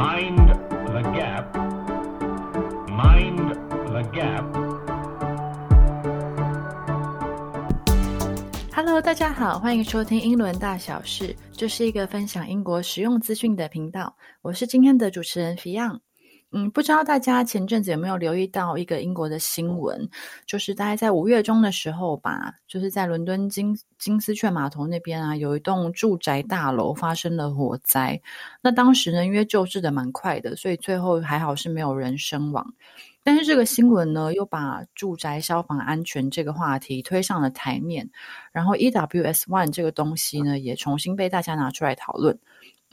Mind the gap. Mind the gap. Hello，大家好，欢迎收听英伦大小事，这是一个分享英国实用资讯的频道。我是今天的主持人 Fion。嗯，不知道大家前阵子有没有留意到一个英国的新闻，就是大概在五月中的时候吧，就是在伦敦金金丝雀码头那边啊，有一栋住宅大楼发生了火灾。那当时呢，因为救治的蛮快的，所以最后还好是没有人身亡。但是这个新闻呢，又把住宅消防安全这个话题推上了台面，然后 EWS One 这个东西呢，也重新被大家拿出来讨论。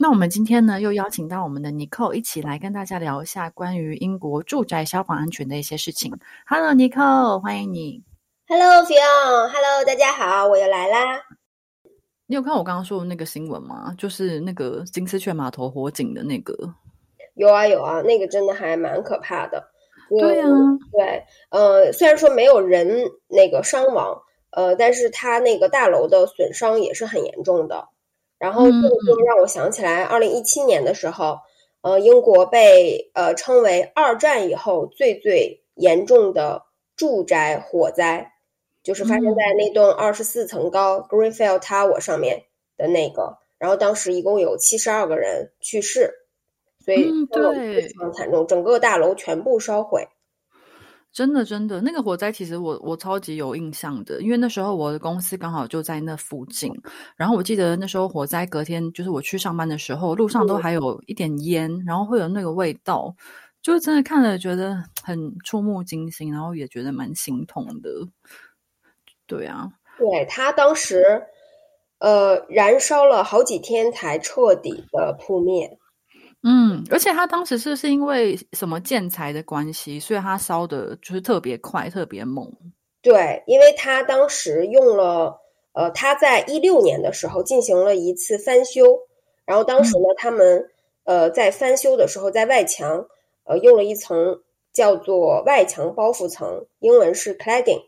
那我们今天呢，又邀请到我们的 Nicole 一起来跟大家聊一下关于英国住宅消防安全的一些事情。Hello，Nicole，欢迎你。Hello，Fion，Hello，大家好，我又来啦。你有看我刚刚说的那个新闻吗？就是那个金丝雀码头火警的那个。有啊有啊，那个真的还蛮可怕的。对啊，对，呃，虽然说没有人那个伤亡，呃，但是它那个大楼的损伤也是很严重的。然后这个就让我想起来，二零一七年的时候，呃，英国被呃称为二战以后最最严重的住宅火灾，就是发生在那栋二十四层高 Greenfield Tower 上面的那个。然后当时一共有七十二个人去世，所以非常惨重，整个大楼全部烧毁。真的，真的，那个火灾其实我我超级有印象的，因为那时候我的公司刚好就在那附近。然后我记得那时候火灾隔天，就是我去上班的时候，路上都还有一点烟，然后会有那个味道，就真的看了觉得很触目惊心，然后也觉得蛮心痛的。对啊，对他当时呃燃烧了好几天才彻底的扑灭。嗯，而且他当时是是因为什么建材的关系，所以他烧的就是特别快、特别猛。对，因为他当时用了，呃，他在一六年的时候进行了一次翻修，然后当时呢，他们呃在翻修的时候，在外墙呃用了一层叫做外墙包覆层，英文是 cladding，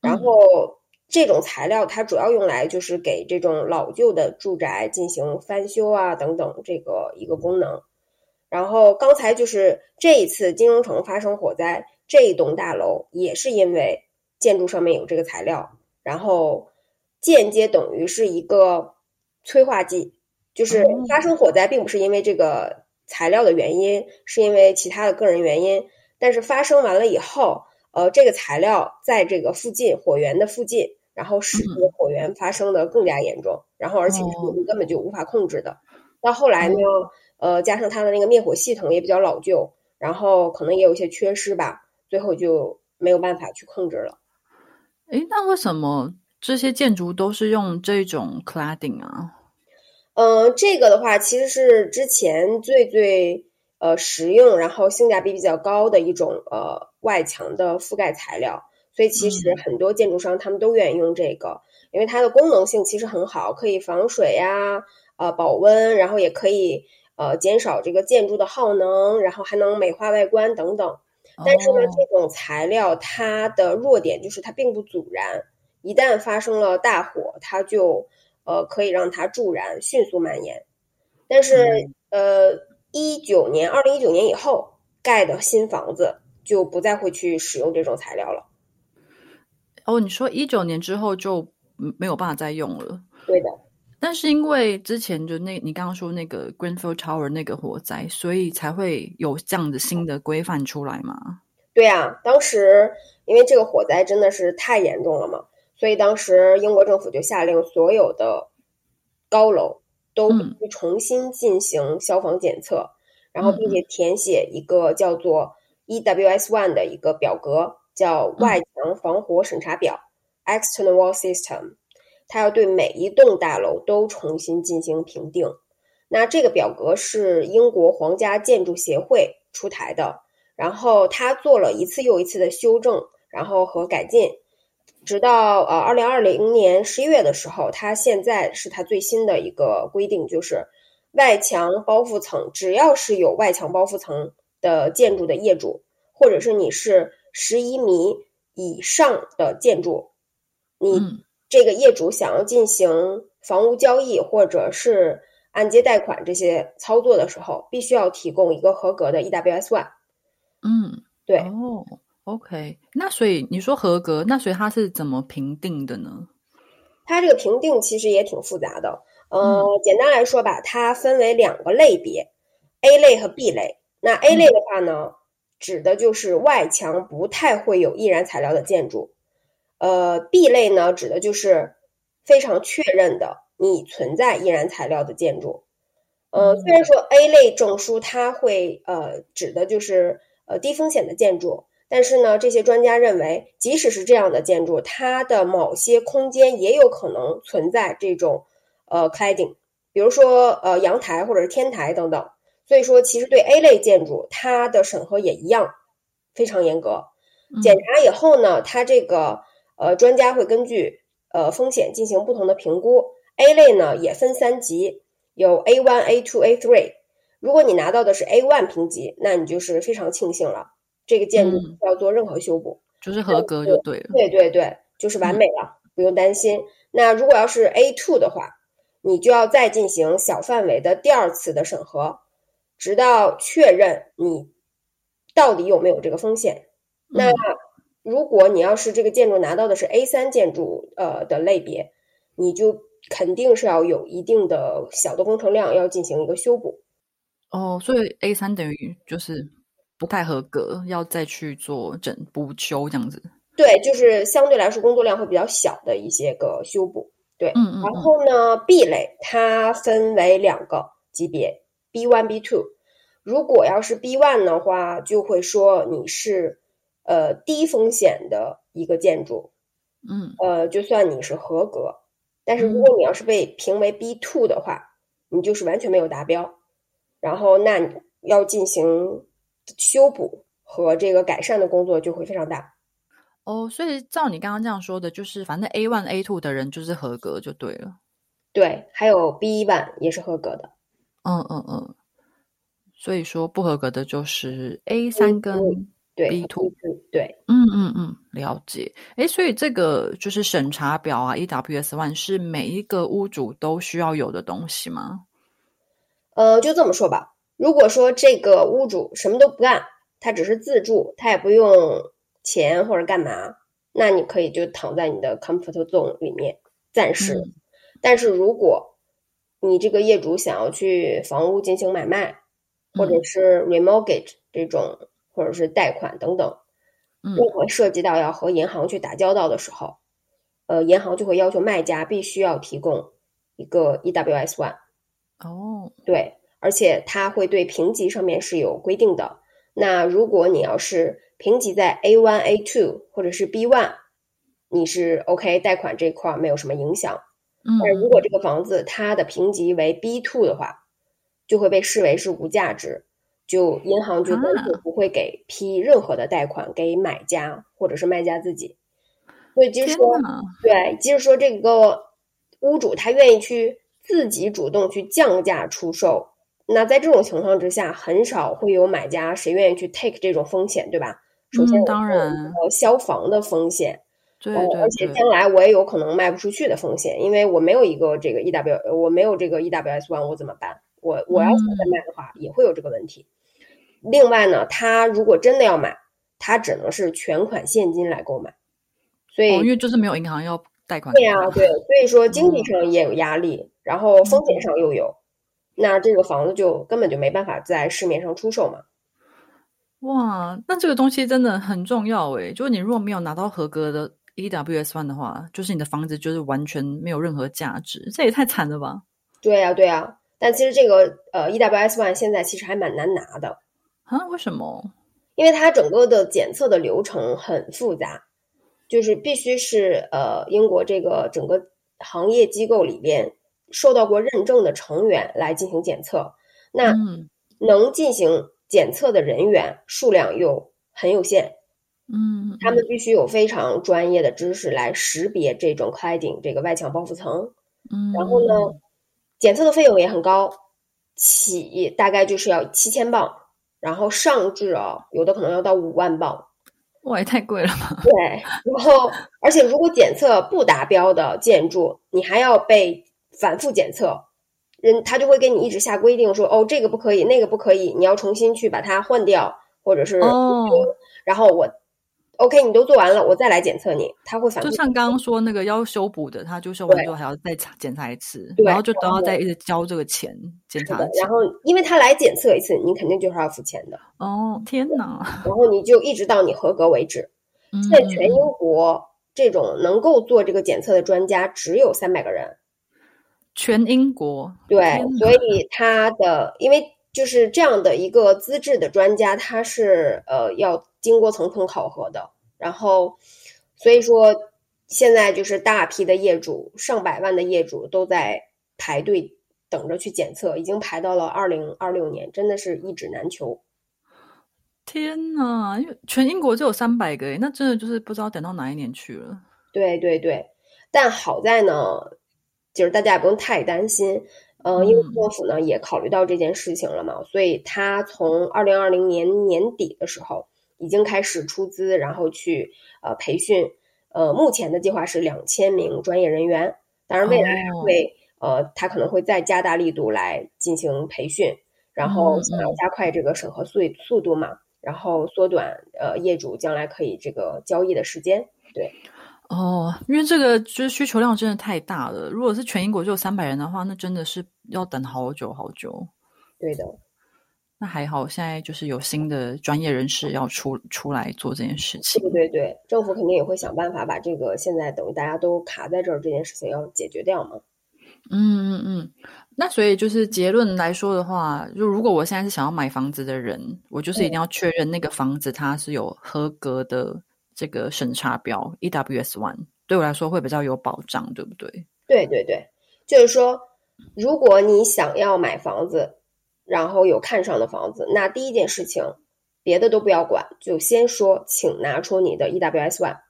然后这种材料它主要用来就是给这种老旧的住宅进行翻修啊等等这个一个功能。然后刚才就是这一次金融城发生火灾，这一栋大楼也是因为建筑上面有这个材料，然后间接等于是一个催化剂，就是发生火灾并不是因为这个材料的原因，是因为其他的个人原因。但是发生完了以后，呃，这个材料在这个附近火源的附近，然后使这个火源发生的更加严重，然后而且是我们根本就无法控制的。到后来呢？呃，加上它的那个灭火系统也比较老旧，然后可能也有一些缺失吧，最后就没有办法去控制了。诶，那为什么这些建筑都是用这种 cladding 啊？嗯，这个的话其实是之前最最呃实用，然后性价比比较高的一种呃外墙的覆盖材料，所以其实很多建筑商他们都愿意用这个，因为它的功能性其实很好，可以防水呀，呃保温，然后也可以。呃，减少这个建筑的耗能，然后还能美化外观等等。但是呢，这种材料它的弱点就是它并不阻燃，一旦发生了大火，它就呃可以让它助燃，迅速蔓延。但是呃，一九年，二零一九年以后盖的新房子就不再会去使用这种材料了。哦，你说一九年之后就没有办法再用了？对的。但是因为之前就那你刚刚说那个 Greenfield Tower 那个火灾，所以才会有这样的新的规范出来嘛？对啊，当时因为这个火灾真的是太严重了嘛，所以当时英国政府就下令所有的高楼都必须重新进行消防检测，然后并且填写一个叫做 EWS One 的一个表格，叫外墙防火审查表 （External Wall System）。它要对每一栋大楼都重新进行评定，那这个表格是英国皇家建筑协会出台的，然后它做了一次又一次的修正，然后和改进，直到呃二零二零年十一月的时候，它现在是它最新的一个规定，就是外墙包覆层，只要是有外墙包覆层的建筑的业主，或者是你是十一米以上的建筑，你。这个业主想要进行房屋交易或者是按揭贷款这些操作的时候，必须要提供一个合格的 EWS One。嗯，对，哦，OK，那所以你说合格，那所以它是怎么评定的呢？它这个评定其实也挺复杂的。呃，嗯简单来说吧，它分为两个类别，A 类和 B 类。那 A 类的话呢，指的就是外墙不太会有易燃材料的建筑。呃，B 类呢，指的就是非常确认的你存在易燃材料的建筑。呃，嗯虽然说 A 类证书它会呃指的就是呃低风险的建筑，但是呢，这些专家认为，即使是这样的建筑，它的某些空间也有可能存在这种呃 cladding，比如说呃阳台或者是天台等等。所以说，其实对 A 类建筑，它的审核也一样非常严格。嗯检查以后呢，它这个呃专家会根据呃风险进行不同的评估。A 类呢也分三级，有 A one、A two、A three。如果你拿到的是 A one 评级，那你就是非常庆幸了，这个建筑嗯不需要做任何修补。就是合格就对了。对对对，就是完美了，不用担心。那如果要是 A two 的话，你就要再进行小范围的第二次的审核，直到确认你到底有没有这个风险。那嗯如果你要是这个建筑拿到的是 A 三建筑呃的类别，你就肯定是要有一定的小的工程量要进行一个修补。哦，所以 A 三等于就是不太合格，要再去做整补修这样子。对，就是相对来说工作量会比较小的一些个修补。对，然嗯嗯然后呢，B 类它分为两个级别，B one、B two。如果要是 B one 的话，就会说你是呃低风险的一个建筑，嗯呃，就算你是合格。但是如果你要是被评为 B two 的话，你就是完全没有达标，然后那你要进行修补和这个改善的工作就会非常大。哦，所以照你刚刚这样说的，就是反正 A one、A two 的人就是合格就对了。对，还有 B one 也是合格的。嗯嗯嗯。所以说不合格的就是 A 三跟对 B two。对，嗯嗯嗯，了解。哎，所以这个就是审查表啊，EWS One 是每一个屋主都需要有的东西吗？呃，就这么说吧。如果说这个屋主什么都不干，他只是自住，他也不用钱或者干嘛，那你可以就躺在你的 comfort zone 里面暂时。嗯但是如果你这个业主想要去房屋进行买卖，或者嗯是 remortgage 这种，或者是贷款等等，嗯任何涉及到要和银行去打交道的时候，呃，银行就会要求卖家必须要提供一个 EWS One。哦，对，而且它会对评级上面是有规定的。那如果你要是评级在 A one、A two 或者是 B one，你是 OK，贷款这块儿没有什么影响。嗯，但如果这个房子它的评级为 B two 的话，就会被视为是无价值，就银行就干脆啊不会给批任何的贷款给买家或者是卖家自己。所以即使说，对，即使说这个屋主他愿意去自己主动去降价出售，那在这种情况之下，很少会有买家谁愿意去 take 这种风险，对吧？首先当然呃，消防的风险，呃，对对而且，将来我也有可能卖不出去的风险，因为我没有一个这个 EW，呃我没有这个 EWS One，我怎么办？我我要是再嗯卖的话，也会有这个问题。另外呢，他如果真的要买，他只能是全款现金来购买，所以哦，因为就是没有银行要贷款对呀。对，所以说经济哦上也有压力，然后风险上又有，那这个房子就根本就没办法在市面上出售嘛。哇，那这个东西真的很重要诶。就是你如果没有拿到合格的 EWS One 的话，就是你的房子就是完全没有任何价值，这也太惨了吧？对呀、对呀、但其实这个呃 EWS One 现在其实还蛮难拿的，啊？为什么？因为它整个的检测的流程很复杂，就是必须是呃英国这个整个行业机构里边受到过认证的成员来进行检测。那嗯能进行检测的人员数量又很有限，嗯，他们必须有非常专业的知识来识别这种 cladding 这个外墙包覆层。嗯，然后呢，检测的费用也很高，起大概就是要七千镑，然后上至啊，有的可能要到五万镑。哇，也太贵了吧？对，然后而且如果检测不达标的建筑，你还要被反复检测，人他就会给你一直下规定说，哦，这个不可以，那个不可以，你要重新去把它换掉，或者是哦然后我 OK，你都做完了，我再来检测你，他会反复就像刚刚说那个要修补的，他就修完对之后还要再检查一次，然后就都要再一直交这个钱检查，钱然。后因为他来检测一次，你肯定就是要付钱的，哦，天哪！然后你就一直到你合格为止。在全英国这种能够做这个检测的专家只有三百个人，全英国对所以他的因为就是这样的一个资质的专家，他是呃要经过层层考核的，然后所以说现在就是大批的业主，上百万的业主都在排队等着去检测，已经排到了二零二六年，真的是一指难求。天呐！因为全英国只有三百个，那真的就是不知道等到哪一年去了。对对对，但好在呢，就是大家也不用太担心，呃，因为嗯。政府呢也考虑到这件事情了嘛，所以他从二零二零年年底的时候已经开始出资，然后去呃培训，呃，目前的计划是两千名专业人员，当然未来还哦。会、呃，他可能会再加大力度来进行培训，然后嗯想要嗯。加快这个审核速速度嘛，然后缩短呃业主将来可以这个交易的时间，对。哦，因为这个就是需求量真的太大了。如果是全英国只有三百人的话，那真的是要等好久好久。对的，那还好，现在就是有新的专业人士要出出来做这件事情。对对对，政府肯定也会想办法把这个现在等于大家都卡在这儿这件事情要解决掉嘛。嗯嗯嗯。那所以就是结论来说的话，就如果我现在是想要买房子的人，我就是一定要确认那个房子它是有合格的这个审查标 EWS One，对我来说会比较有保障，对不对？对对对，就是说，如果你想要买房子，然后有看上的房子，那第一件事情，别的都不要管，就先说，请拿出你的 EWS One。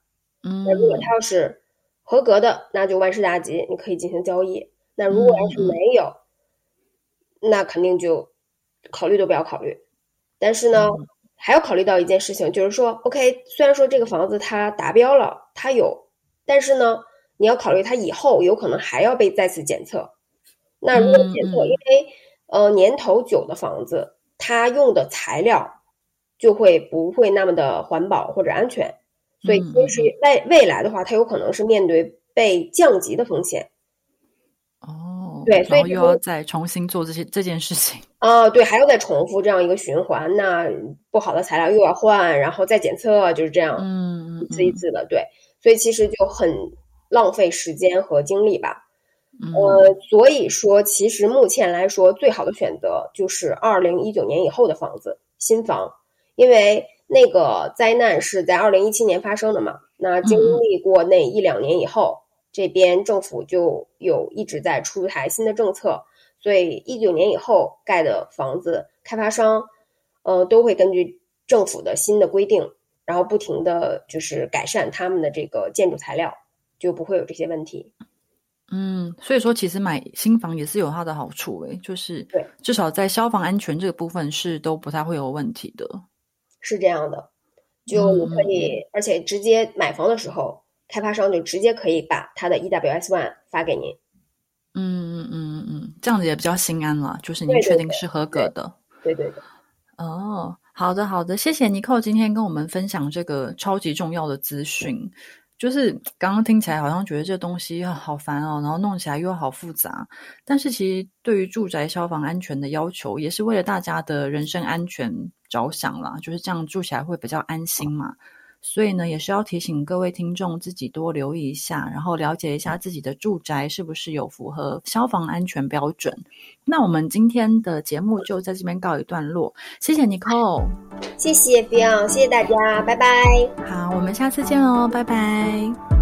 嗯那如果它要是合格的，那就万事大吉，你可以进行交易。那如果要是没有，那肯定就考虑都不要考虑。但是呢，嗯还要考虑到一件事情，就是说，OK，虽然说这个房子它达标了，它有，但是呢，你要考虑它以后有可能还要被再次检测。那如果检测，因为呃年头久的房子，它用的材料就会不会那么的环保或者安全，所以嗯其实未未来的话，它有可能是面对被降级的风险。哦，对所以又要再重新做这些这件事情。啊，对，还要再重复这样一个循环，那不好的材料又要换，然后再检测，就是这样嗯，一次一次的，对，所以其实就很浪费时间和精力吧。嗯呃，所以说，其实目前来说，最好的选择就是二零一九年以后的房子，新房，因为那个灾难是在二零一七年发生的嘛。那经历过那一两年以后，这边政府就有一直在出台新的政策，所以一九年以后盖的房子，开发商呃都会根据政府的新的规定，然后不停的就是改善他们的这个建筑材料，就不会有这些问题。嗯，所以说其实买新房也是有它的好处诶，就是对至少在消防安全这个部分是都不太会有问题的。是这样的，就你可以，而且直接买房的时候，开发商就直接可以把他的 EWS One 发给您。嗯嗯嗯嗯，这样子也比较心安了，就是您确定是合格的。对对对，哦，好的好的，谢谢尼寇今天跟我们分享这个超级重要的资讯。就是刚刚听起来好像觉得这东西啊好烦哦，然后弄起来又好复杂。但是其实对于住宅消防安全的要求，也是为了大家的人身安全着想啦，就是这样住起来会比较安心嘛。所以呢，也是要提醒各位听众自己多留意一下，然后了解一下自己的住宅是不是有符合消防安全标准。那我们今天的节目就在这边告一段落，谢谢尼寇。谢谢 Beyond，谢谢大家，拜拜。好，我们下次见哦，拜拜。